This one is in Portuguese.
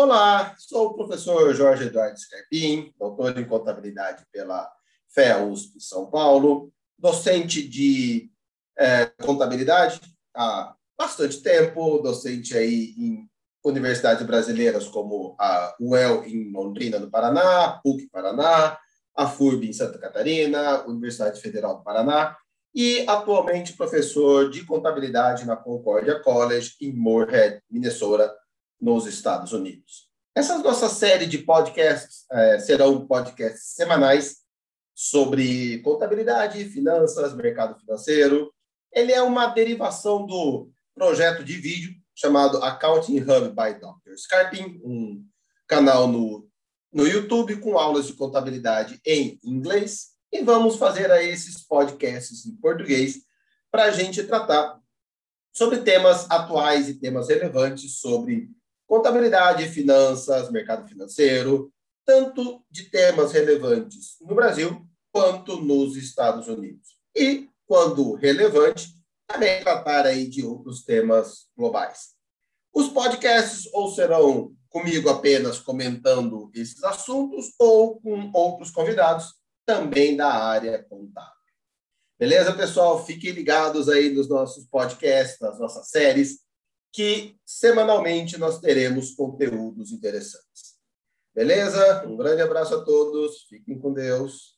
Olá, sou o professor Jorge Eduardo Scarpim, doutor em contabilidade pela FEA USP São Paulo, docente de é, contabilidade há bastante tempo, docente aí em universidades brasileiras como a UEL em Londrina, no Paraná, a PUC Paraná, a FURB em Santa Catarina, Universidade Federal do Paraná, e atualmente professor de contabilidade na Concordia College em Moorhead, Minnesota, nos Estados Unidos. Essa nossa série de podcasts é, serão podcasts semanais sobre contabilidade, finanças, mercado financeiro. Ele é uma derivação do projeto de vídeo chamado Accounting Hub by Dr. Scarpin, um canal no, no YouTube com aulas de contabilidade em inglês. E vamos fazer aí esses podcasts em português para a gente tratar sobre temas atuais e temas relevantes sobre contabilidade, finanças, mercado financeiro, tanto de temas relevantes no Brasil quanto nos Estados Unidos. E, quando relevante, também tratar aí de outros temas globais. Os podcasts ou serão comigo apenas comentando esses assuntos ou com outros convidados também da área contábil. Beleza, pessoal? Fiquem ligados aí nos nossos podcasts, nas nossas séries que semanalmente nós teremos conteúdos interessantes. Beleza? Um grande abraço a todos, fiquem com Deus.